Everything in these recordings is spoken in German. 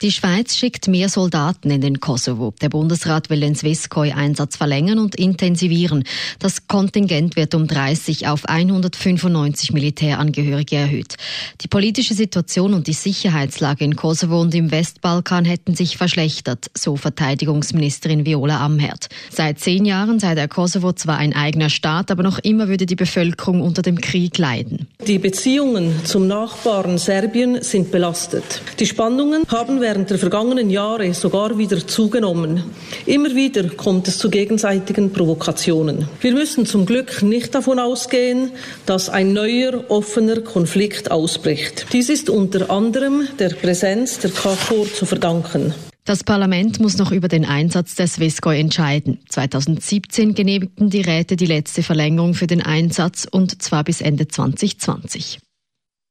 Die Schweiz schickt mehr Soldaten in den Kosovo. Der Bundesrat will den Swisscoi-Einsatz verlängern und intensivieren. Das Kontingent wird um 30 auf 195 Militärangehörige erhöht. Die politische Situation und die Sicherheitslage in Kosovo und im Westbalkan hätten sich verschlechtert, so Verteidigungsministerin Viola Amherd. Seit zehn Jahren sei der Kosovo zwar ein eigener Staat, aber noch immer würde die Bevölkerung unter dem Krieg leiden. Die Beziehungen zum Nachbarn Serbien sind belastet. Die Spannungen haben während der vergangenen Jahre sogar wieder zugenommen. Immer wieder kommt es zu gegenseitigen Provokationen. Wir müssen zum Glück nicht davon ausgehen, dass ein neuer offener Konflikt ausbricht. Dies ist unter anderem der Präsenz der KFOR zu verdanken. Das Parlament muss noch über den Einsatz der Swisscoi entscheiden. 2017 genehmigten die Räte die letzte Verlängerung für den Einsatz und zwar bis Ende 2020.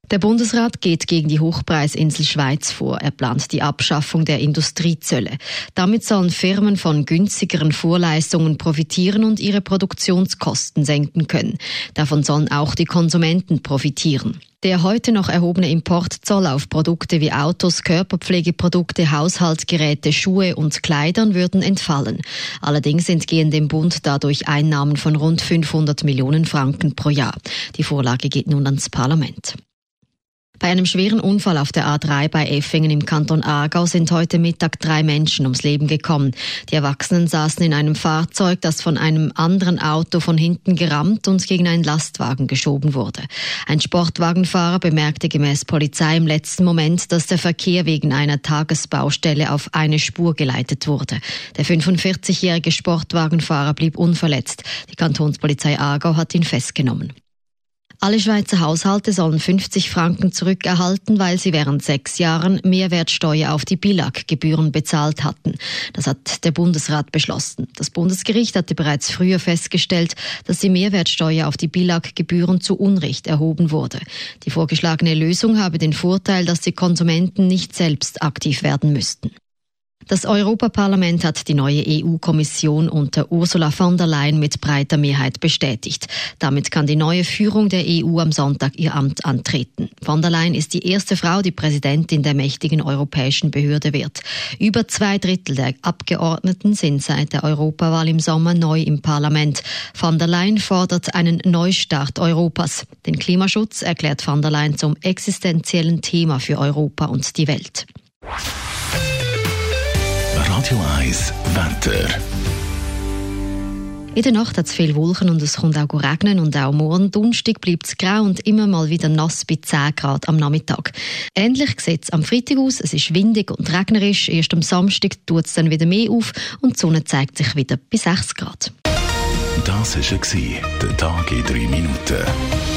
Der Bundesrat geht gegen die Hochpreisinsel Schweiz vor. Er plant die Abschaffung der Industriezölle. Damit sollen Firmen von günstigeren Vorleistungen profitieren und ihre Produktionskosten senken können. Davon sollen auch die Konsumenten profitieren. Der heute noch erhobene Importzoll auf Produkte wie Autos, Körperpflegeprodukte, Haushaltsgeräte, Schuhe und Kleidern würden entfallen. Allerdings entgehen dem Bund dadurch Einnahmen von rund 500 Millionen Franken pro Jahr. Die Vorlage geht nun ans Parlament. Bei einem schweren Unfall auf der A3 bei Effingen im Kanton Aargau sind heute Mittag drei Menschen ums Leben gekommen. Die Erwachsenen saßen in einem Fahrzeug, das von einem anderen Auto von hinten gerammt und gegen einen Lastwagen geschoben wurde. Ein Sportwagenfahrer bemerkte gemäß Polizei im letzten Moment, dass der Verkehr wegen einer Tagesbaustelle auf eine Spur geleitet wurde. Der 45-jährige Sportwagenfahrer blieb unverletzt. Die Kantonspolizei Aargau hat ihn festgenommen. Alle Schweizer Haushalte sollen 50 Franken zurückerhalten, weil sie während sechs Jahren Mehrwertsteuer auf die Billag-Gebühren bezahlt hatten. Das hat der Bundesrat beschlossen. Das Bundesgericht hatte bereits früher festgestellt, dass die Mehrwertsteuer auf die Billag-Gebühren zu Unrecht erhoben wurde. Die vorgeschlagene Lösung habe den Vorteil, dass die Konsumenten nicht selbst aktiv werden müssten. Das Europaparlament hat die neue EU-Kommission unter Ursula von der Leyen mit breiter Mehrheit bestätigt. Damit kann die neue Führung der EU am Sonntag ihr Amt antreten. Von der Leyen ist die erste Frau, die Präsidentin der mächtigen europäischen Behörde wird. Über zwei Drittel der Abgeordneten sind seit der Europawahl im Sommer neu im Parlament. Von der Leyen fordert einen Neustart Europas. Den Klimaschutz erklärt von der Leyen zum existenziellen Thema für Europa und die Welt. Radio 1 Wetter. In der Nacht hat es viel Wolken und es kommt auch regnen und auch morgen Donnerstag bleibt es grau und immer mal wieder nass bei 10 Grad am Nachmittag. Ähnlich sieht es am Freitag aus. Es ist windig und regnerisch. Erst am Samstag tut es dann wieder mehr auf und die Sonne zeigt sich wieder bei 6 Grad. Das war der Tag in 3 Minuten.